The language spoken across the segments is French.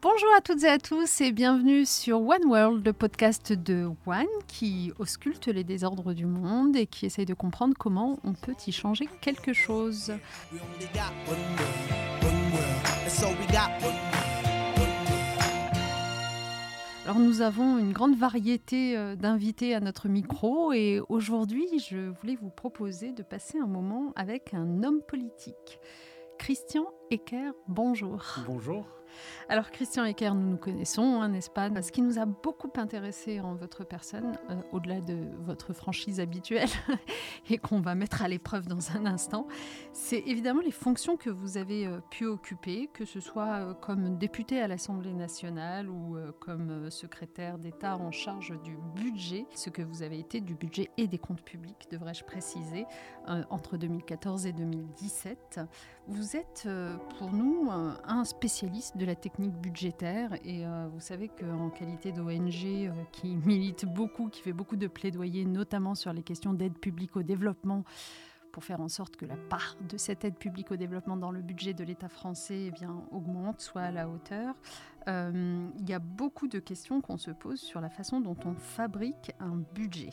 Bonjour à toutes et à tous et bienvenue sur One World, le podcast de One qui ausculte les désordres du monde et qui essaye de comprendre comment on peut y changer quelque chose. Alors nous avons une grande variété euh, d'invités à notre micro et aujourd'hui je voulais vous proposer de passer un moment avec un homme politique. Christian Ecker, bonjour. Bonjour. Alors Christian Ecker, nous nous connaissons, hein, n'est-ce pas? Ce qui nous a beaucoup intéressé en votre personne, euh, au-delà de votre franchise habituelle, et qu'on va mettre à l'épreuve dans un instant, c'est évidemment les fonctions que vous avez euh, pu occuper, que ce soit euh, comme député à l'Assemblée nationale ou comme secrétaire d'État en charge du budget, ce que vous avez été du budget et des comptes publics, devrais-je préciser, entre 2014 et 2017. Vous êtes pour nous un spécialiste de la technique budgétaire. Et euh, vous savez qu'en qualité d'ONG euh, qui milite beaucoup, qui fait beaucoup de plaidoyer, notamment sur les questions d'aide publique au développement, pour faire en sorte que la part de cette aide publique au développement dans le budget de l'État français eh augmente, soit à la hauteur. Euh, il y a beaucoup de questions qu'on se pose sur la façon dont on fabrique un budget.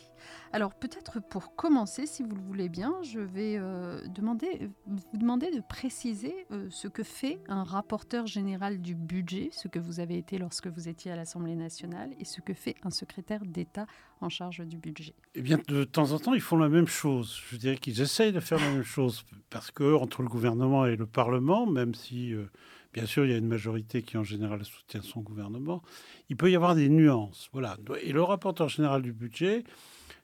Alors peut-être pour commencer, si vous le voulez bien, je vais euh, vous demander de préciser euh, ce que fait un rapporteur général du budget, ce que vous avez été lorsque vous étiez à l'Assemblée nationale, et ce que fait un secrétaire d'État en charge du budget. Eh bien, de temps en temps, ils font la même chose. Je dirais qu'ils essayent de faire la même chose, parce que entre le gouvernement et le Parlement, même si Bien sûr, il y a une majorité qui en général soutient son gouvernement. Il peut y avoir des nuances. Voilà. Et le rapporteur général du budget,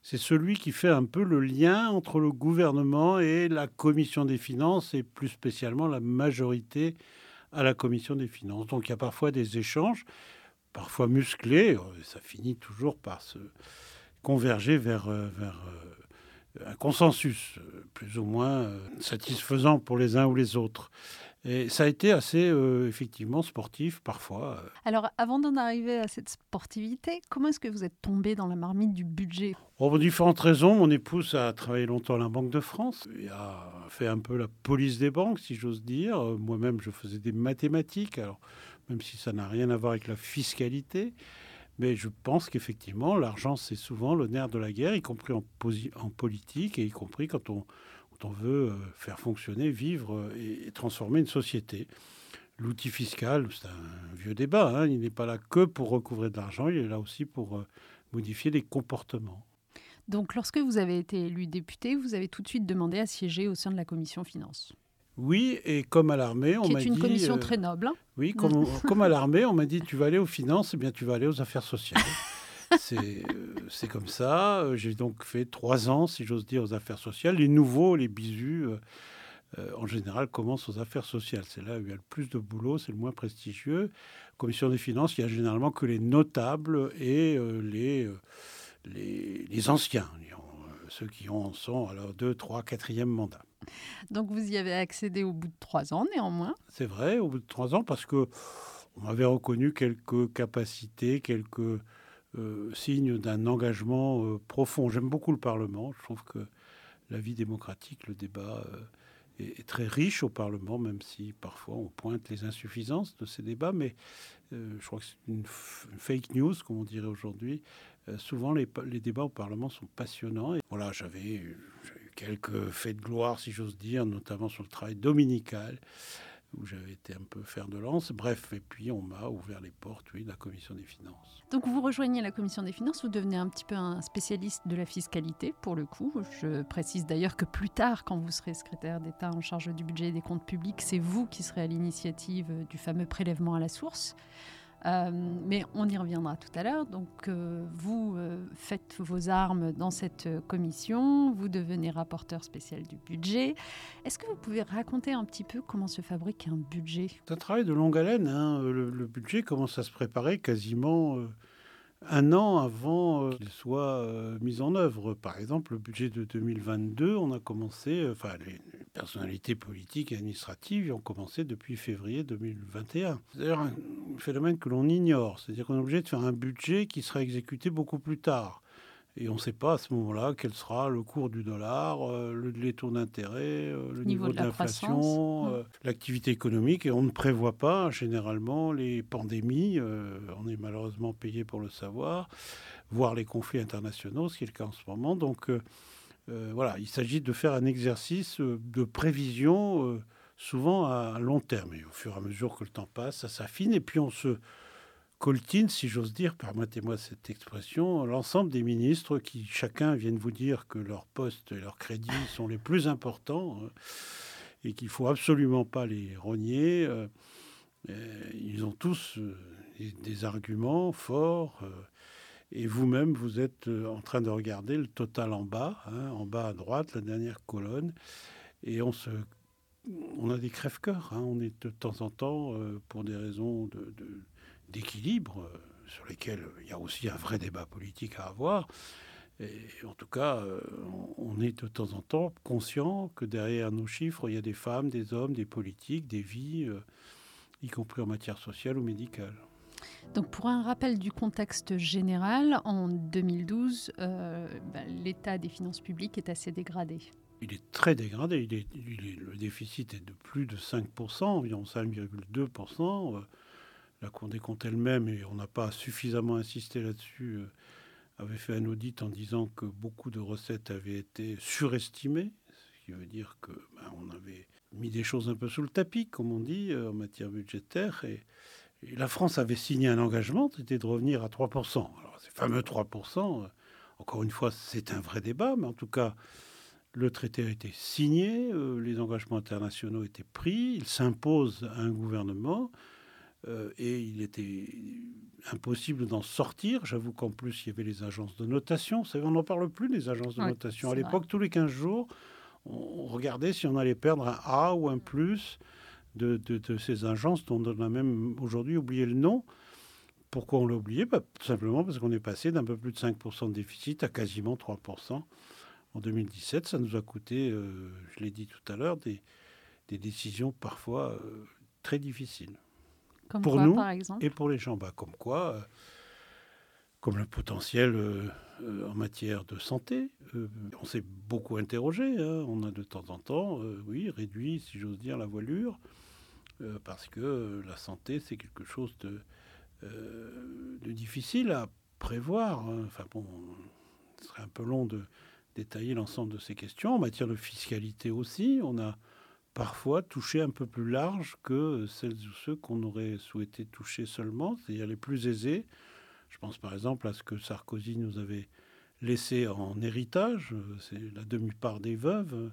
c'est celui qui fait un peu le lien entre le gouvernement et la commission des finances, et plus spécialement la majorité à la commission des finances. Donc il y a parfois des échanges, parfois musclés, ça finit toujours par se converger vers, euh, euh, un consensus euh, plus ou moins satisfaisant pour les uns ou les autres. Et ça a été assez, euh, effectivement, sportif parfois. Euh. Alors, avant d'en arriver à cette sportivité, comment est-ce que vous êtes tombé dans la marmite du budget? Oh, Pour différentes raisons. Mon épouse a travaillé longtemps à la Banque de France et a fait un peu la police des banques, si j'ose dire. Moi-même, je faisais des mathématiques, alors même si ça n'a rien à voir avec la fiscalité. Mais je pense qu'effectivement, l'argent, c'est souvent le nerf de la guerre, y compris en, en politique et y compris quand on on veut euh, faire fonctionner, vivre euh, et, transformer une société. L'outil fiscal, c'est un vieux débat. Hein. Il n'est pas là que pour recouvrer de l'argent, il est là aussi pour euh, modifier les comportements. Donc, lorsque vous avez été élu député, vous avez tout de suite demandé à siéger au sein de la commission finances. Oui, et comme à l'armée, on m'a dit. C'est une commission très noble. Hein. oui, comme, comme à l'armée, on m'a dit tu vas aller aux finances, et eh bien tu vas aller aux affaires sociales. Euh, c'est comme ça. Euh, j'ai donc fait trois ans, si j'ose dire, aux affaires sociales. Les nouveaux, les bisus, euh, en général, commencent aux affaires sociales. C'est là où il y a le plus de boulot, c'est le moins prestigieux. Commission des finances, il y a généralement que les notables et les, les, les, anciens, ceux qui ont, sont à leur deux, trois, quatrième mandat. Donc vous y avez accédé au bout de trois ans, néanmoins. C'est vrai, au bout de trois ans, parce que on m'avait reconnu quelques capacités, quelques euh, signe d'un engagement euh, profond. J'aime beaucoup le Parlement. Je trouve que la vie démocratique, le débat euh, est, très riche au Parlement, même si parfois on pointe les insuffisances de ces débats. Mais je crois que c'est une, fake news, comme on dirait aujourd'hui. souvent, les, débats au Parlement sont passionnants. Voilà, j'avais eu quelques faits de gloire, si j'ose dire, notamment sur le travail dominical où j'avais été un peu fer de lance. Bref, et puis on m'a ouvert les portes, oui, de la commission des finances. Donc vous rejoignez la commission des finances, vous devenez un petit peu un spécialiste de la fiscalité, pour le coup. Je précise d'ailleurs que plus tard, quand vous serez secrétaire d'État en charge du budget et des comptes publics, c'est vous qui serez à l'initiative du fameux prélèvement à la source. Euh, mais on y reviendra tout à l'heure. Donc, euh, vous euh, faites vos armes dans cette commission, vous devenez rapporteur spécial du budget. Est-ce que vous pouvez raconter un petit peu comment se fabrique un budget? C'est un travail de longue haleine. Hein. Le, le, budget commence à se préparer quasiment un an avant euh, qu'il soit euh, mis en œuvre. Par exemple, le budget de 2022, on a commencé, euh, enfin, les personnalités politiques et administratives ont commencé depuis février 2021. C'est d'ailleurs un phénomène que l'on ignore, c'est-à-dire qu'on est obligé de faire un budget qui sera exécuté beaucoup plus tard. Et on ne sait pas à ce moment-là quel sera le cours du dollar, le, les taux d'intérêt, le niveau, de, l'inflation, mmh. l'activité économique. Et on ne prévoit pas généralement les pandémies. on est malheureusement payé pour le savoir, voire les conflits internationaux, ce qui est le cas en ce moment. Donc voilà, il s'agit de faire un exercice de prévision souvent à long terme. Et au fur et à mesure que le temps passe, ça s'affine. Et puis on se coltine, si j'ose dire, permettez-moi cette expression, l'ensemble des ministres qui chacun viennent vous dire que leurs postes et leurs crédits sont les plus importants euh, et qu'il faut absolument pas les rogner. Euh, ils ont tous euh, des arguments forts. Et vous-même, vous êtes en train de regarder le total en bas, hein, en bas à droite, la dernière colonne, et on se on a des crève-cœurs. Hein. On est de temps en temps, euh, pour des raisons de, euh, sur lesquelles il y a aussi un vrai débat politique à avoir. Et en tout cas, euh, on est de temps en temps conscient que derrière nos chiffres, il y a des femmes, des hommes, des politiques, des vies, y compris en matière sociale ou médicale. Donc pour un rappel du contexte général, en 2012, ben, l'état des finances publiques est assez dégradé il est très dégradé. Il est, le déficit est de plus de 5%, environ 5,2%. Euh, la Cour des comptes elle-même, et on n'a pas suffisamment insisté là-dessus, euh, avait fait un audit en disant que beaucoup de recettes avaient été surestimées, ce qui veut dire que ben, on avait mis des choses un peu sous le tapis, comme on dit, euh, en matière budgétaire. Et, la France avait signé un engagement, c'était de revenir à 3%. Alors ces fameux 3%, encore une fois, c'est un vrai débat, mais en tout cas, le traité a été signé, euh, les engagements internationaux étaient pris, il s'impose à un gouvernement euh, et il était impossible d'en sortir. J'avoue qu'en plus, il y avait les agences de notation. Vous savez, on n'en parle plus des agences de notation. À l'époque, tous les 15 jours, on regardait si on allait perdre un A ou un plus de, de, ces agences dont on a même aujourd'hui oublié le nom. Pourquoi on l'a oublié? Bah, Tout simplement parce qu'on est passé d'un peu plus de 5% de déficit à quasiment 3% en 2017. Ça nous a coûté, euh, je l'ai dit tout à l'heure, des, décisions parfois euh, très difficiles. Comme pour quoi, nous par exemple et pour les gens. Bah, comme quoi, euh, comme le potentiel en matière de santé. on s'est beaucoup interrogé. Hein. On a de temps en temps, oui, réduit, si j'ose dire, la voilure, parce que la santé, c'est quelque chose de, de difficile à prévoir. Hein. Enfin bon, ce serait un peu long de détailler l'ensemble de ces questions. En matière de fiscalité aussi, on a parfois touché un peu plus large que celles ou ceux qu'on aurait souhaité toucher seulement, c'est-à-dire les plus aisés. Je pense par exemple à ce que Sarkozy nous avait laissé en héritage, c'est la demi-part des veuves,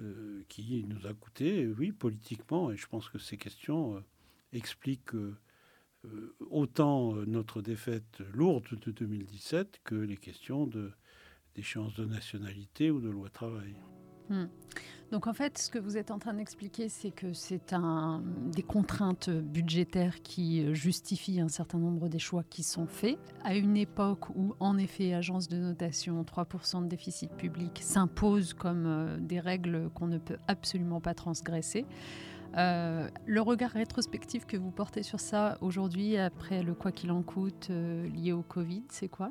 euh, qui nous a coûté, oui, politiquement, et je pense que ces questions euh, expliquent euh, autant notre défaite lourde de 2017 que les questions de d'échéance de nationalité ou de loi travail. Hmm. Donc en fait, ce que vous êtes en train d'expliquer, c'est que c'est un, des contraintes budgétaires qui justifient un certain nombre des choix qui sont faits, à une époque où, en effet, agence de notation, 3% de déficit public s'impose comme euh, des règles qu'on ne peut absolument pas transgresser. Euh, le regard rétrospectif que vous portez sur ça aujourd'hui, après le quoi qu'il en coûte euh, lié au Covid, c'est quoi?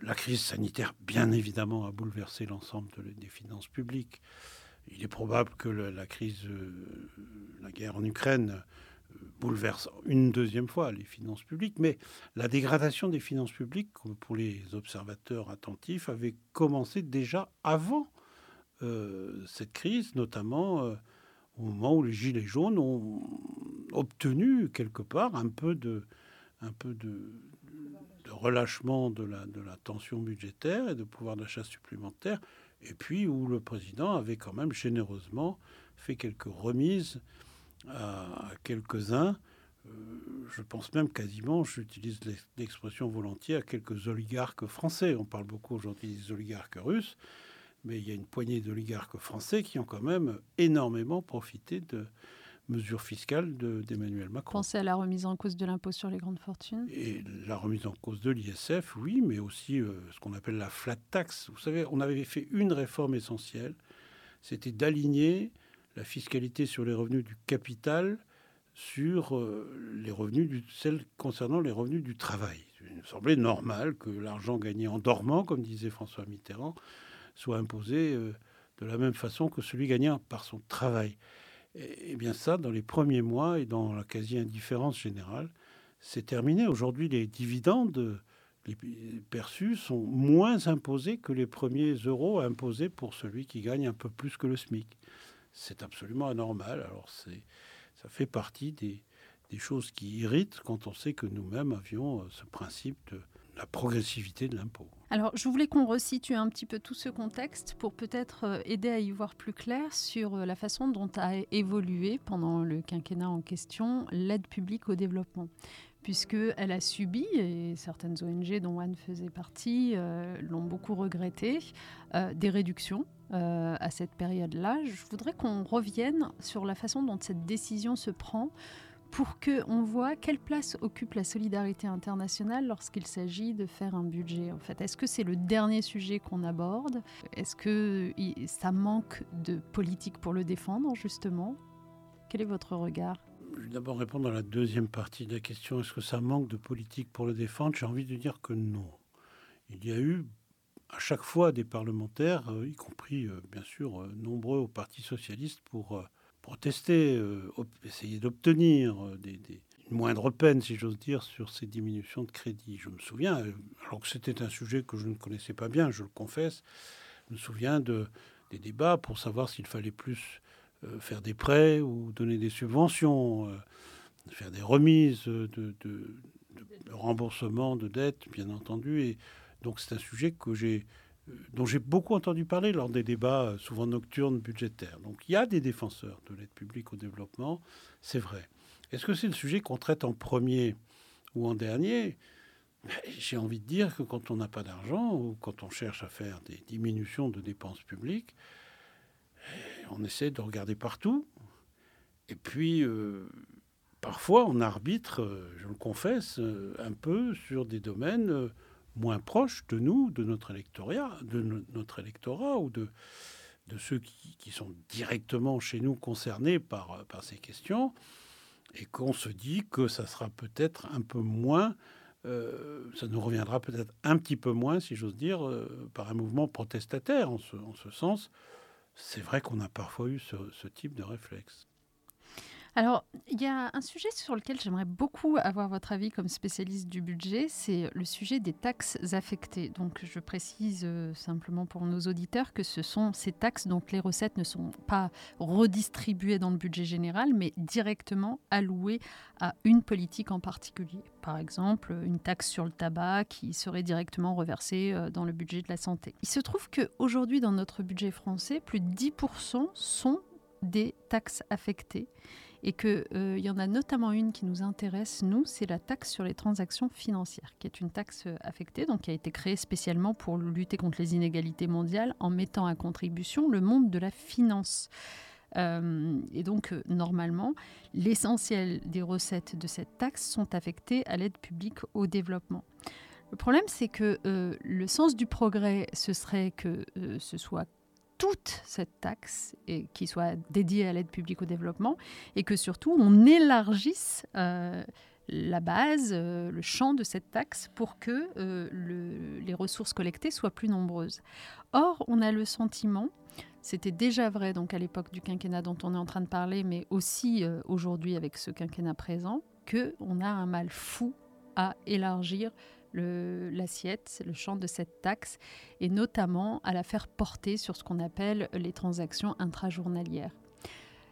La crise sanitaire, bien évidemment, a bouleversé l'ensemble des finances publiques. Il est probable que la crise, euh, la guerre en Ukraine, euh, bouleverse une deuxième fois les finances publiques, mais la dégradation des finances publiques, pour les observateurs attentifs, avait commencé déjà avant euh, cette crise, notamment au moment où les Gilets jaunes ont obtenu quelque part un peu de, un peu de, relâchement de la, de la tension budgétaire et de pouvoir d'achat supplémentaire, et puis où le président avait quand même généreusement fait quelques remises à, quelques-uns. Euh, je pense même quasiment, j'utilise l'expression volontiers, à quelques oligarques français. On parle beaucoup aujourd'hui des oligarques russes, mais il y a une poignée d'oligarques français qui ont quand même énormément profité de, mesures fiscales d'Emmanuel Macron. Pensez à la remise en cause de l'impôt sur les grandes fortunes Et la remise en cause de l'ISF, oui, mais aussi euh, ce qu'on appelle la flat tax. Vous savez, on avait fait une réforme essentielle, c'était d'aligner la fiscalité sur les revenus du capital sur euh, les revenus du, celle concernant les revenus du travail. il me semblait normal que l'argent gagné en dormant, comme disait François Mitterrand, soit imposé euh, de la même façon que celui gagné par son travail. Et, bien ça, dans les premiers mois et dans la quasi-indifférence générale, c'est terminé. Aujourd'hui, les dividendes perçus sont moins imposés que les premiers euros imposés pour celui qui gagne un peu plus que le SMIC. C'est absolument anormal. Alors c'est, ça fait partie des, des choses qui irritent quand on sait que nous-mêmes avions euh, ce principe de progressivité de l'impôt. Alors, je voulais qu'on resitue un petit peu tout ce contexte pour peut-être euh, aider à y voir plus clair sur euh, la façon dont a évolué pendant le quinquennat en question l'aide publique au développement puisqu'elle a subi, et certaines ONG dont Anne faisait partie l'ont beaucoup regretté, des réductions à cette période-là. Je voudrais qu'on revienne sur la façon dont cette décision se prend pour qu'on voit quelle place occupe la solidarité internationale lorsqu'il s'agit de faire un budget. En fait, est-ce que c'est le dernier sujet qu'on aborde? Est-ce que ça manque de politique pour le défendre justement? Quel est votre regard? Je vais d'abord répondre à la deuxième partie de la question. Est-ce que ça manque de politique pour le défendre? J'ai envie de dire que non. Il y a eu à chaque fois des parlementaires, euh, y compris euh, bien sûr euh, nombreux au Parti socialiste, pour protester, euh, essayer d'obtenir euh, une moindre peine, si j'ose dire, sur ces diminutions de crédit. Je me souviens, euh, alors que c'était un sujet que je ne connaissais pas bien, je le confesse, je me souviens de, des débats pour savoir s'il fallait plus faire des prêts ou donner des subventions, faire des remises de, de, de, remboursement de dettes, bien entendu. Et donc c'est un sujet que j'ai dont j'ai beaucoup entendu parler lors des débats euh, souvent nocturnes budgétaires. Donc il y a des défenseurs de l'aide publique au développement, c'est vrai. Est-ce que c'est le sujet qu'on traite en premier ou en dernier? J'ai envie de dire que quand on n'a pas d'argent ou quand on cherche à faire des diminutions de dépenses publiques, eh, on essaie de regarder partout. Et puis, euh, parfois, on arbitre, je le confesse, un peu sur des domaines moins proches de nous, de notre électorat, de notre électorat ou de, ceux qui, sont directement chez nous concernés par, ces questions, et qu'on se dit que ça sera peut-être un peu moins, euh, ça nous reviendra peut-être un petit peu moins, si j'ose dire, euh, par un mouvement protestataire. En ce, en ce sens, c'est vrai qu'on a parfois eu ce type de réflexe. Alors, il y a un sujet sur lequel j'aimerais beaucoup avoir votre avis comme spécialiste du budget, c'est le sujet des taxes affectées. Donc, je précise euh, simplement pour nos auditeurs que ce sont ces taxes dont les recettes ne sont pas redistribuées dans le budget général, mais directement allouées à une politique en particulier. Par exemple, une taxe sur le tabac qui serait directement reversée euh, dans le budget de la santé. Il se trouve qu'aujourd'hui, dans notre budget français, plus de 10% sont des taxes affectées et qu'il euh, y en a notamment une qui nous intéresse, nous, c'est la taxe sur les transactions financières, qui est une taxe euh, affectée, donc qui a été créée spécialement pour lutter contre les inégalités mondiales en mettant à contribution le monde de la finance. Euh, et donc, normalement, l'essentiel des recettes de cette taxe sont affectées à l'aide publique au développement. Le problème, c'est que le sens du progrès, ce serait que ce soit toute cette taxe et qui soit dédiée à l'aide publique au développement et que surtout on élargisse euh, la base, euh, le champ de cette taxe pour que euh, les ressources collectées soient plus nombreuses. Or, on a le sentiment, c'était déjà vrai donc à l'époque du quinquennat dont on est en train de parler, mais aussi aujourd'hui avec ce quinquennat présent, que on a un mal fou à élargir l'assiette, le, champ de cette taxe, et notamment à la faire porter sur ce qu'on appelle les transactions intrajournalières.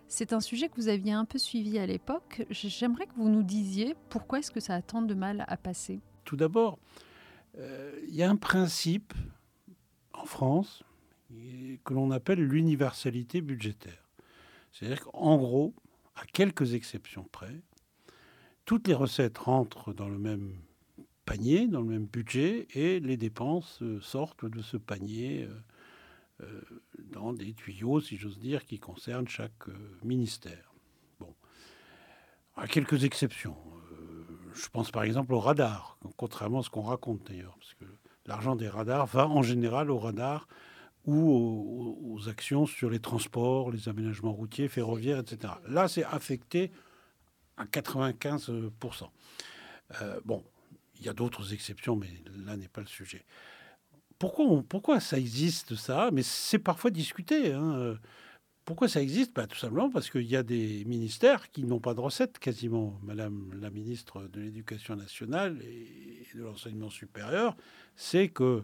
C'est un sujet que vous aviez un peu suivi à l'époque. J'aimerais que vous nous disiez pourquoi est-ce que ça a tant de mal à passer. Tout d'abord, euh, il y a un principe en France que l'on appelle l'universalité budgétaire. C'est-à-dire qu'en gros, à quelques exceptions près, toutes les recettes rentrent dans le même panier, dans le même budget, et les dépenses euh, sortent de ce panier euh, euh, dans des tuyaux, si j'ose dire, qui concernent chaque ministère. Bon, à quelques exceptions. je pense par exemple au radar, contrairement à ce qu'on raconte d'ailleurs, parce que l'argent des radars va en général au radar ou aux, actions sur les transports, les aménagements routiers, ferroviaires, etc. Là, c'est affecté à 95%. Euh, bon, Il y a d'autres exceptions, mais là n'est pas le sujet. Pourquoi, pourquoi ça existe, ça? Mais c'est parfois discuté. Hein. Pourquoi ça existe? Bah, Tout simplement parce qu'il y a des ministères qui n'ont pas de recettes quasiment. Madame la ministre de l'Éducation nationale et de l'enseignement supérieur, c'est que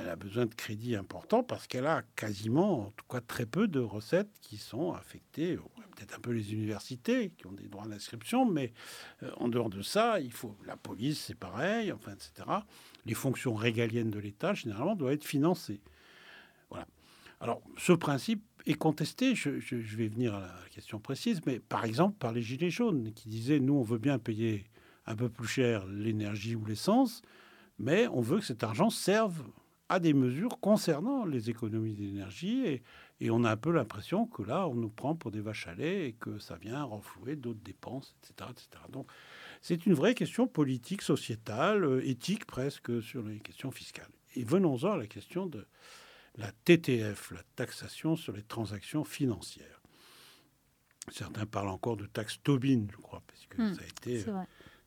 elle a besoin de crédits importants parce qu'elle a quasiment, en tout cas très peu de recettes qui sont affectées, peut-être un peu les universités qui ont des droits d'inscription, mais euh, en dehors de ça, il faut la police, c'est pareil, enfin, etc. Les fonctions régaliennes de l'État, généralement, doivent être financées. Voilà. Alors, ce principe est contesté, je, je, vais venir à la question précise, mais par exemple par les Gilets jaunes qui disaient, nous, on veut bien payer un peu plus cher l'énergie ou l'essence, mais on veut que cet argent serve à des mesures concernant les économies d'énergie et, on a un peu l'impression que là, on nous prend pour des vaches à lait et que ça vient renflouer d'autres dépenses, etc., etc. Donc, c'est une vraie question politique, sociétale, euh, éthique presque sur les questions fiscales. Et venons-en à la question de la TTF, la taxation sur les transactions financières. Certains parlent encore de taxe Tobin, je crois, parce que hmm, ça a été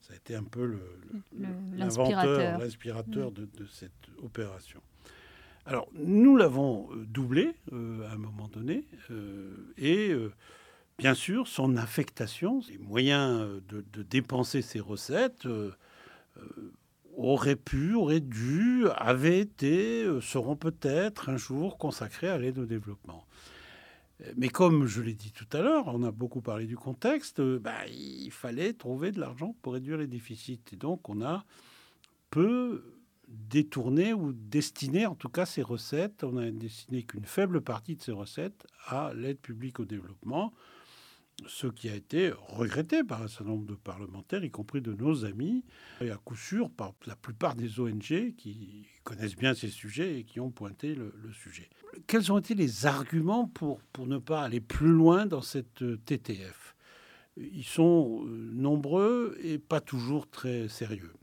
ça a été un peu l'inventeur, l'inspirateur de, cette opération. Alors, nous l'avons euh, doublé euh, à un moment donné, euh, et bien sûr, son affectation, les moyens de, dépenser ses recettes, auraient pu, auraient dû, avaient été, seront peut-être un jour consacrés à l'aide au développement. Mais comme je l'ai dit tout à l'heure, on a beaucoup parlé du contexte, bah, il fallait trouver de l'argent pour réduire les déficits. Et donc on a peu détourné ou destiné en tout cas ces recettes, on a destiné qu'une faible partie de ces recettes à l'aide publique au développement ce qui a été regretté par un certain nombre de parlementaires, y compris de nos amis, et à coup sûr par la plupart des ONG qui connaissent bien ces sujets et qui ont pointé le, sujet. Quels ont été les arguments pour, pour ne pas aller plus loin dans cette TTF Ils sont euh, nombreux et pas toujours très sérieux.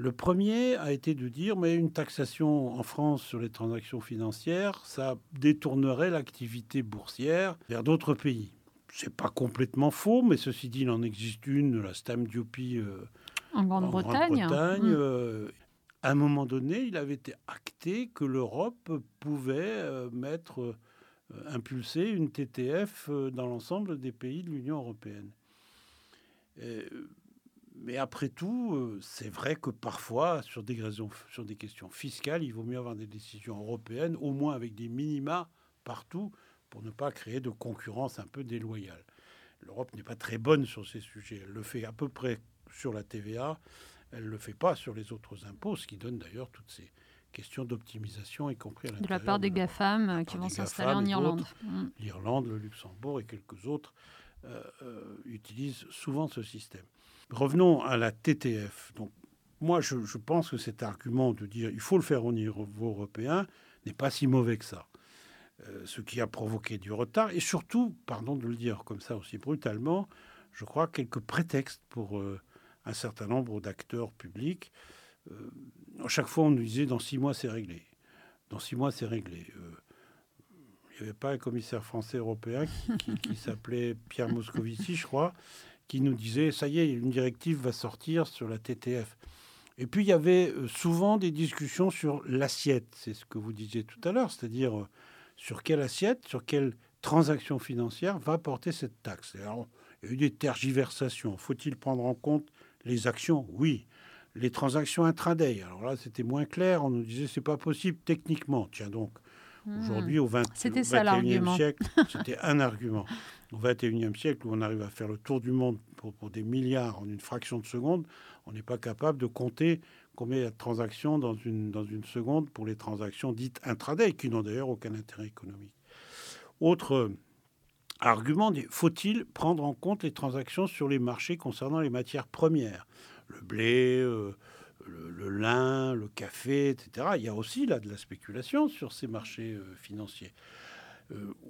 Le premier a été de dire, mais une taxation en France sur les transactions financières, ça détournerait l'activité boursière vers d'autres pays c'est pas complètement faux, mais ceci dit, il en existe une, la Stam Duopy euh, en Grande-Bretagne. Mmh. Euh, à un moment donné, il avait été acté que l'Europe pouvait euh, mettre, impulser une TTF dans l'ensemble des pays de l'Union européenne. Mais après tout, c'est vrai que parfois, sur des, raisons, sur des questions fiscales, il vaut mieux avoir des décisions européennes, au moins avec des minima partout, pour ne pas créer de concurrence un peu déloyale. L'Europe n'est pas très bonne sur ces sujets. Elle le fait à peu près sur la TVA, elle ne le fait pas sur les autres impôts, ce qui donne d'ailleurs toutes ces questions d'optimisation, y compris à De la part des GAFAM euh, qui vont s'installer en Irlande. Mm. L'Irlande, le Luxembourg et quelques autres euh, euh, utilisent souvent ce système. Revenons à la TTF. Donc, moi, je, pense que cet argument de dire il faut le faire au niveau européen n'est pas si mauvais que ça. Euh, ce qui a provoqué du retard et surtout, pardon de le dire comme ça aussi brutalement, je crois quelques prétextes pour euh, un certain nombre d'acteurs publics. Euh, à chaque fois, on nous disait dans six mois, c'est réglé. Dans six mois, c'est réglé. Il n'y avait pas un commissaire français européen qui, s'appelait Pierre Moscovici, je crois, qui nous disait ça y est, une directive va sortir sur la TTF. Et puis il y avait souvent des discussions sur l'assiette, c'est ce que vous disiez tout à l'heure, c'est-à-dire sur quelle assiette, sur quelle transaction financière va porter cette taxe. il y a eu des tergiversations. Faut-il prendre en compte les actions? Oui. Les transactions intraday. Alors là, c'était moins clair. On nous disait c'est pas possible techniquement. Tiens donc, hmm. aujourd'hui, au 20, 21e siècle, c'était un argument. Au 21e siècle, où on arrive à faire le tour du monde pour, des milliards en une fraction de seconde, on n'est pas capable de compter combien de transactions dans une, dans une seconde pour les transactions dites intraday, qui n'ont d'ailleurs aucun intérêt économique. Autre euh, argument, faut-il prendre en compte les transactions sur les marchés concernant les matières premières? Le blé, euh, le, lin, le café, etc. Il y a aussi là de la spéculation sur ces marchés euh, financiers.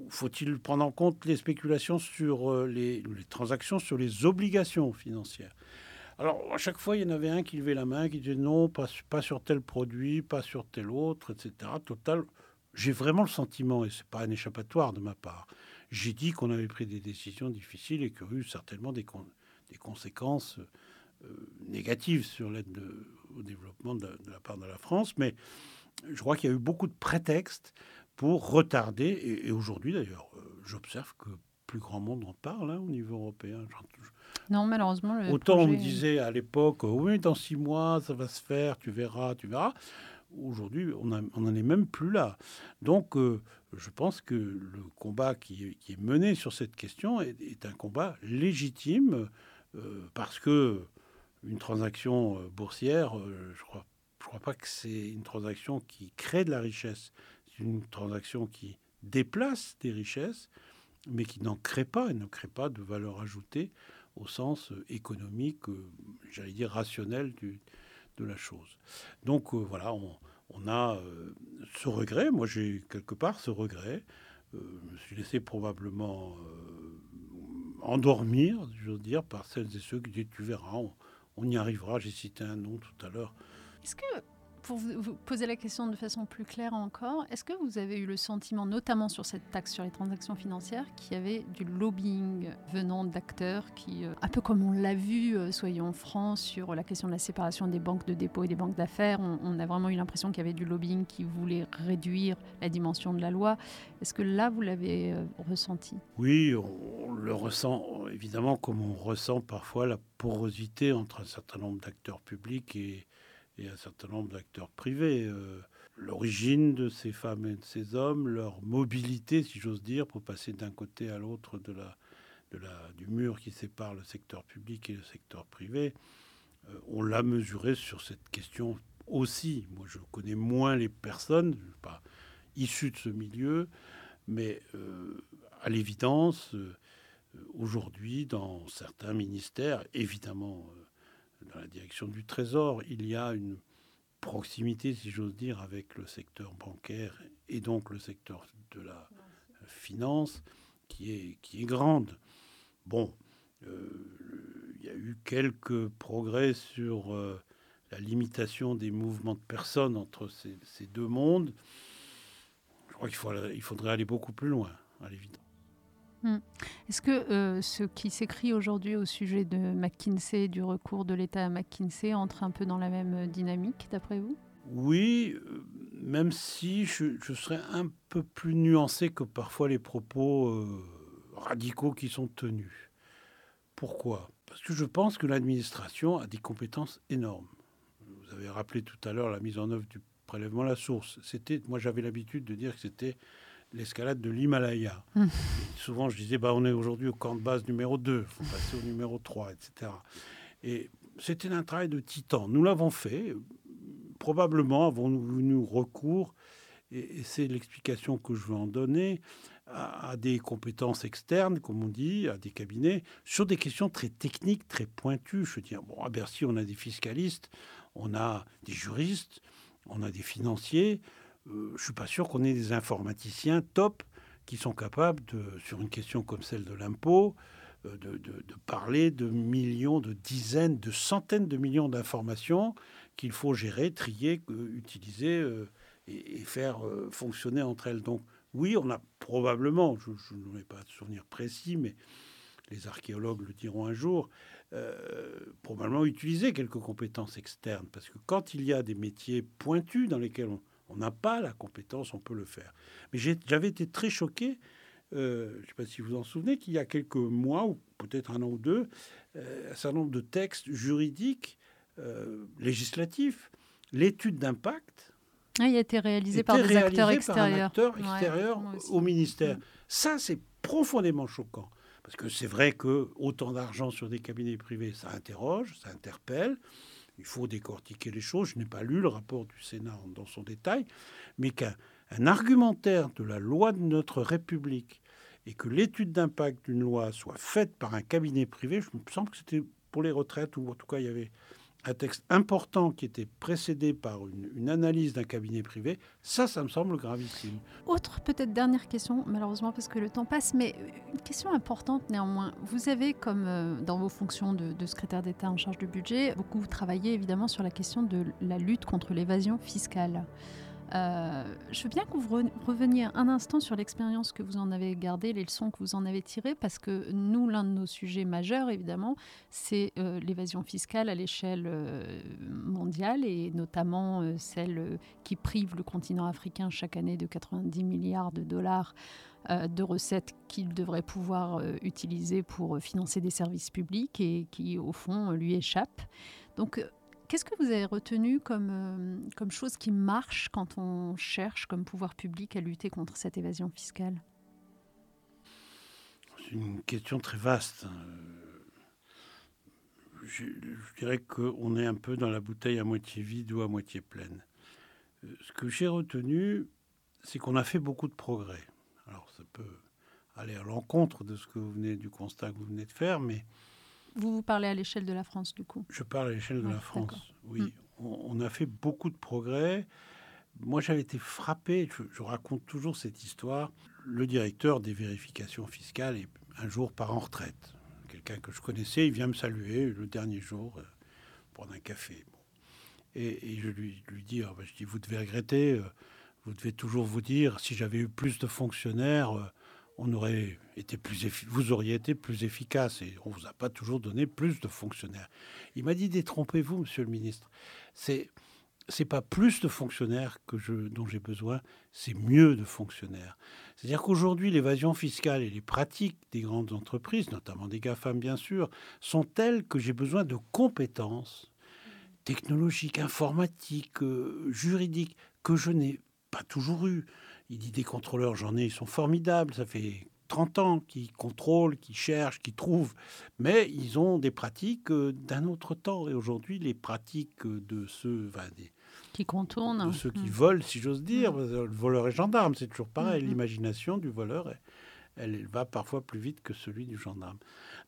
Faut-il prendre en compte les spéculations sur les, les transactions sur les obligations financières? Alors, à chaque fois, il y en avait un qui levait la main, qui disait non, pas, sur tel produit, pas sur tel autre, etc. Total, j'ai vraiment le sentiment, et ce n'est pas un échappatoire de ma part, j'ai dit qu'on avait pris des décisions difficiles et qu'il y aurait eu certainement des, conséquences négative sur l'aide au développement de, la part de la France, mais je crois qu'il y a eu beaucoup de prétextes pour retarder, et, aujourd'hui d'ailleurs, j'observe que plus grand monde en parle hein, au niveau européen. Non, malheureusement. Autant on me disait à l'époque, oui, dans six mois, ça va se faire, tu verras, tu verras. Aujourd'hui, on n'en est même plus là. Donc, euh, je pense que le combat qui, est mené sur cette question est, un combat légitime euh, parce que une transaction euh, boursière, je crois, je crois pas que c'est une transaction qui crée de la richesse. Une transaction qui déplace des richesses, mais qui n'en crée pas, et ne crée pas de valeur ajoutée au sens économique, j'allais dire rationnel du, de la chose. Donc euh, voilà, on, a euh, ce regret. Moi, j'ai quelque part ce regret. Euh, je me suis laissé probablement endormir, je veux dire, par celles et ceux qui disent Tu verras, on, y arrivera. J'ai cité un nom tout à l'heure. Pour vous, poser la question de façon plus claire encore, est-ce que vous avez eu le sentiment, notamment sur cette taxe sur les transactions financières, qu'il y avait du lobbying venant d'acteurs qui, euh, un peu comme on l'a vu, euh, soyons en France, sur la question de la séparation des banques de dépôt et des banques d'affaires, on, a vraiment eu l'impression qu'il y avait du lobbying qui voulait réduire la dimension de la loi. Est-ce que là, vous l'avez euh, ressenti? Oui, on le ressent évidemment comme on ressent parfois la porosité entre un certain nombre d'acteurs publics et et un certain nombre d'acteurs privés. Euh, l'origine de ces femmes et de ces hommes, leur mobilité, si j'ose dire, pour passer d'un côté à l'autre de la, de la, du mur qui sépare le secteur public et le secteur privé, euh, on l'a mesuré sur cette question aussi. Moi, je connais moins les personnes, je suis pas issu de ce milieu, mais euh, à l'évidence, aujourd'hui, dans certains ministères, évidemment, dans la direction du Trésor, il y a une proximité, si j'ose dire, avec le secteur bancaire et donc le secteur de la finance qui est, qui est grande. Bon, euh, il y a eu quelques progrès sur euh, la limitation des mouvements de personnes entre ces, ces deux mondes. Je crois qu'il il faudrait aller beaucoup plus loin, à l'évidence. Hmm. Est-ce que euh, ce qui s'écrit aujourd'hui au sujet de McKinsey, du recours de l'État à McKinsey, entre un peu dans la même euh, dynamique, d'après vous? Oui, euh, même si je, serais un peu plus nuancé que parfois les propos radicaux qui sont tenus. Pourquoi? Parce que je pense que l'administration a des compétences énormes. Vous avez rappelé tout à l'heure la mise en œuvre du prélèvement à la source. C'était, moi j'avais l'habitude de dire que c'était l'escalade de l'Himalaya. Hum. Souvent, je disais, bah, on est aujourd'hui au camp de base numéro 2, il faut passer au numéro 3, etc. Et c'était un travail de titan. Nous l'avons fait. Probablement avons-nous recours, et, c'est l'explication que je veux en donner, à, des compétences externes, comme on dit, à des cabinets, sur des questions très techniques, très pointues. Je veux dire, bon, à Bercy, on a des fiscalistes, on a des juristes, on a des financiers. Euh, je suis pas sûr qu'on ait des informaticiens top qui sont capables, de, sur une question comme celle de l'impôt, euh, de, parler de millions, de dizaines, de centaines de millions d'informations qu'il faut gérer, trier, euh, utiliser et, faire fonctionner entre elles. Donc oui, on a probablement, je, n'en ai pas de souvenir précis, mais les archéologues le diront un jour, probablement utilisé quelques compétences externes. Parce que quand il y a des métiers pointus dans lesquels on, on n'a pas la compétence, on peut le faire. Mais j'avais été très choqué, euh, je ne sais pas si vous en souvenez, qu'il y a quelques mois, ou peut-être un an ou deux, euh, un certain nombre de textes juridiques, euh, législatifs, l'étude d'impact. Ah, il a été réalisé par des acteurs extérieurs. Acteur extérieur au ministère. Mm. Ça, c'est profondément choquant. Parce que c'est vrai que autant d'argent sur des cabinets privés, ça interroge, ça interpelle il faut décortiquer les choses. Je n'ai pas lu le rapport du Sénat dans son détail, mais qu'un argumentaire de la loi de notre République et que l'étude d'impact d'une loi soit faite par un cabinet privé, je me semble que c'était pour les retraites, ou en tout cas il y avait un texte important qui était précédé par une, analyse d'un cabinet privé, ça, ça me semble gravissime. Autre peut-être dernière question, malheureusement parce que le temps passe, mais une question importante néanmoins. Vous avez, comme euh, dans vos fonctions de, de secrétaire d'État en charge du budget, beaucoup travaillé évidemment sur la question de la lutte contre l'évasion fiscale. Euh, je veux bien que vous reveniez un instant sur l'expérience que vous en avez gardée, les leçons que vous en avez tirées, parce que nous, l'un de nos sujets majeurs, évidemment, c'est euh, l'évasion fiscale à l'échelle euh, mondiale et notamment celle qui prive le continent africain chaque année de 90 milliards de dollars de recettes qu'il devrait pouvoir utiliser pour financer des services publics et qui, au fond, lui échappent. Donc, Qu'est-ce que vous avez retenu comme, euh, comme chose qui marche quand on cherche comme pouvoir public à lutter contre cette évasion fiscale? C'est une question très vaste. Je, je dirais qu'on est un peu dans la bouteille à moitié vide ou à moitié pleine. Euh, ce que j'ai retenu, c'est qu'on a fait beaucoup de progrès. Alors ça peut aller à l'encontre de ce que vous venez du constat que vous venez de faire, mais vous, vous parlez à l'échelle de la France, du coup Je parle à l'échelle de la France, oui. Hmm. On, a fait beaucoup de progrès. Moi, j'avais été frappé, je, raconte toujours cette histoire. Le directeur des vérifications fiscales est un jour par en retraite. Quelqu'un que je connaissais, il vient me saluer le dernier jour, euh, prendre un café. Et, je lui, lui dis, ah, bah, je dis, vous devez regretter, euh, vous devez toujours vous dire, si j'avais eu plus de fonctionnaires, euh, on aurait été plus vous auriez été plus efficace et on vous a pas toujours donné plus de fonctionnaires. Il m'a dit détrompez-vous, monsieur le ministre. C'est c'est pas plus de fonctionnaires que je, dont j'ai besoin, c'est mieux de fonctionnaires. C'est-à-dire qu'aujourd'hui, l'évasion fiscale et les pratiques des grandes entreprises, notamment des GAFAM bien sûr, sont telles que j'ai besoin de compétences technologiques, informatiques, euh, juridiques, que je n'ai pas toujours eues. Il dit des contrôleurs, j'en ai, ils sont formidables. Ça fait 30 ans qu'ils contrôlent, qu'ils cherchent, qu'ils trouvent. Mais ils ont des pratiques euh, d'un autre temps. Et aujourd'hui, les pratiques de ceux qui contournent, de ceux qui mmh. volent, si j'ose dire, mmh. le voleur est gendarme, c'est toujours pareil. Mmh. L'imagination du voleur, elle, elle, va parfois plus vite que celui du gendarme.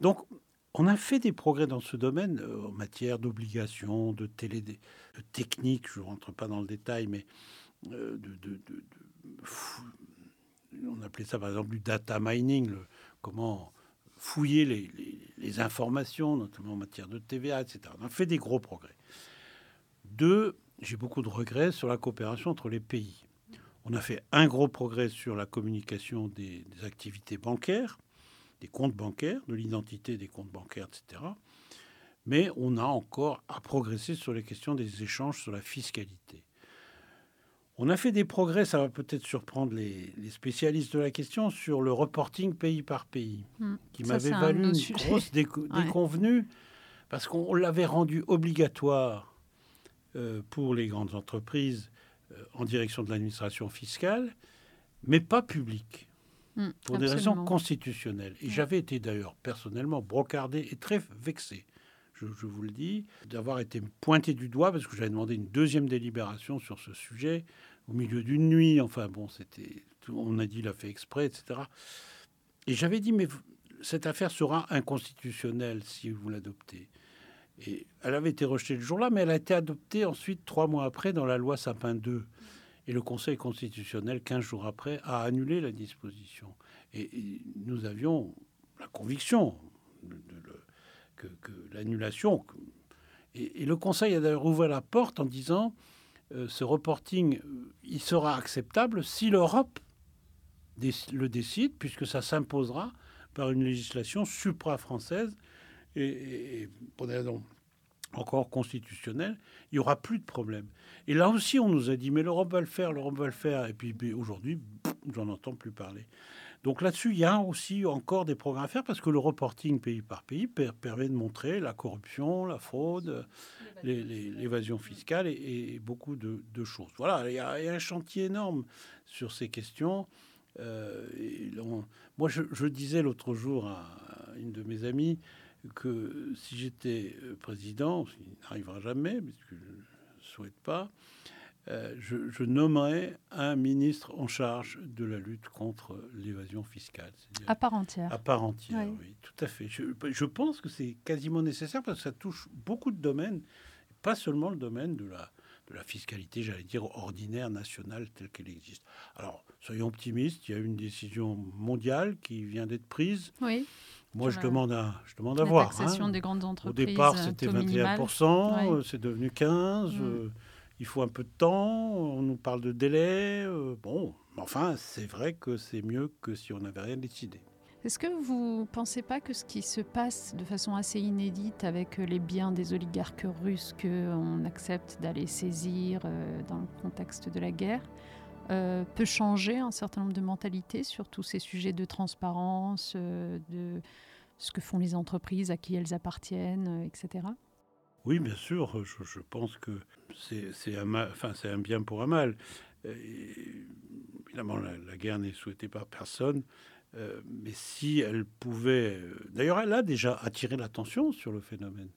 Donc, on a fait des progrès dans ce domaine euh, en matière d'obligation, de télé, de technique. Je ne rentre pas dans le détail, mais euh, de, on appelait ça par exemple du data mining, comment fouiller les, informations, notamment en matière de TVA, etc. On a fait des gros progrès. Deux, j'ai beaucoup de regrets sur la coopération entre les pays. On a fait un gros progrès sur la communication des activités bancaires, des comptes bancaires, de l'identité des comptes bancaires, etc. Mais on a encore à progresser sur les questions des échanges sur la fiscalité. On a fait des progrès, ça va peut-être surprendre les, spécialistes de la question, sur le reporting pays par pays, hmm. qui m'avait valu une grosse déconvenue, parce qu'on l'avait rendu obligatoire euh, pour les grandes entreprises euh, en direction de l'administration fiscale, mais pas public, hmm, pour des raisons constitutionnelles. Et j'avais été d'ailleurs personnellement brocardé et très vexé je, vous le dis, d'avoir été pointé du doigt parce que j'avais demandé une deuxième délibération sur ce sujet au milieu d'une nuit. Enfin bon, c'était, on a dit il a fait exprès, etc. Et j'avais dit mais cette affaire sera inconstitutionnelle si vous l'adoptez. Et elle avait été rejetée le jour-là, mais elle a été adoptée ensuite trois mois après dans la loi Sapin 2. Et le Conseil constitutionnel, 15 jours après, a annulé la disposition. Et, nous avions la conviction de, que, l'annulation. Et, et, le Conseil a d'ailleurs ouvert la porte en disant euh, ce reporting, euh, il sera acceptable si l'Europe le décide, puisque ça s'imposera par une législation supra-française et, pour des raisons encore constitutionnelles, il n'y aura plus de problème. Et là aussi, on nous a dit, mais l'Europe va le faire, l'Europe va le faire. Et puis aujourd'hui, j'en entends plus parler. Donc là-dessus, il y a aussi encore des progrès à faire parce que le reporting pays par pays permet de montrer la corruption, la fraude, l'évasion fiscale et, beaucoup de, choses. Voilà, il y, a, un chantier énorme sur ces questions. Euh, moi, je, disais l'autre jour à, une de mes amies que si j'étais président, ce qui n'arrivera jamais, mais que je ne souhaite pas, euh, je, nommerai un ministre en charge de la lutte contre l'évasion fiscale. À part entière. À part entière, oui, tout à fait. Je, pense que c'est quasiment nécessaire parce que ça touche beaucoup de domaines, pas seulement le domaine de la, de la fiscalité, j'allais dire, ordinaire, nationale, telle qu'elle existe. Alors, soyons optimistes, il y a une décision mondiale qui vient d'être prise. Oui. Moi, je demande, à, je demande à voir. Taxation hein. des grandes entreprises. Au départ, c'était 21%, euh, c'est devenu 15%. Il faut un peu de temps, on nous parle de délai. Euh, bon, enfin, c'est vrai que c'est mieux que si on n'avait rien décidé. Est-ce que vous ne pensez pas que ce qui se passe de façon assez inédite avec les biens des oligarques russes qu'on accepte d'aller saisir euh, dans le contexte de la guerre euh, peut changer un certain nombre de mentalités sur tous ces sujets de transparence, euh, de ce que font les entreprises, à qui elles appartiennent, etc. Oui, bien sûr. Je, pense que c'est un, bien pour un mal. évidemment, la guerre n'est souhaitée par personne. Euh, mais si elle pouvait... Euh, d'ailleurs, elle a déjà attiré l'attention sur le phénomène.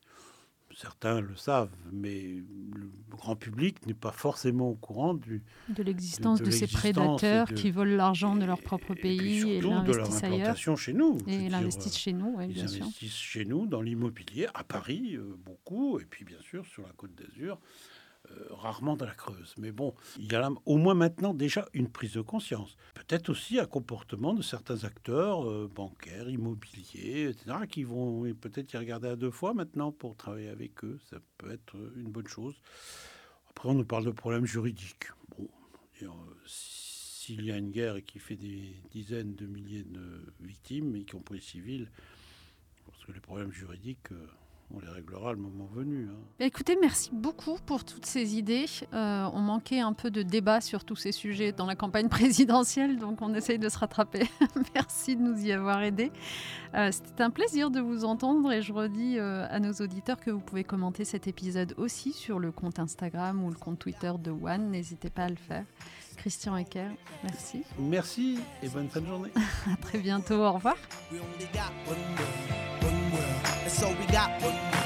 Certains le savent, mais le grand public n'est pas forcément au courant du, de l'existence de, ces prédateurs qui volent l'argent de leur propre pays et, l'investissent ailleurs. chez nous. Et l'investissent chez nous, oui, bien sûr. Ils investissent chez nous dans l'immobilier, à Paris, euh, beaucoup, et puis bien sûr sur la côte d'Azur. Euh, rarement dans la Creuse. Mais bon, il y a au moins maintenant déjà une prise de conscience. Peut-être aussi un comportement de certains acteurs euh, bancaires, immobiliers, etc., qui vont peut-être y regarder à deux fois maintenant pour travailler avec eux. Ça peut être une bonne chose. Après, on nous parle de problèmes juridiques. Bon, euh, s'il y a une guerre qui fait des dizaines de milliers de victimes, y compris civiles, parce que les problèmes juridiques on les réglera le moment venu. Hein. Écoutez, merci beaucoup pour toutes ces idées. Euh, on manquait un peu de débat sur tous ces sujets dans la campagne présidentielle, donc on essaye de se rattraper. merci de nous y avoir aidés. Euh, C'était un plaisir de vous entendre et je redis euh, à nos auditeurs que vous pouvez commenter cet épisode aussi sur le compte Instagram ou le compte Twitter de One. N'hésitez pas à le faire. Christian Ecker, merci. Merci et bonne fin de journée. à très bientôt, au revoir. so we got one.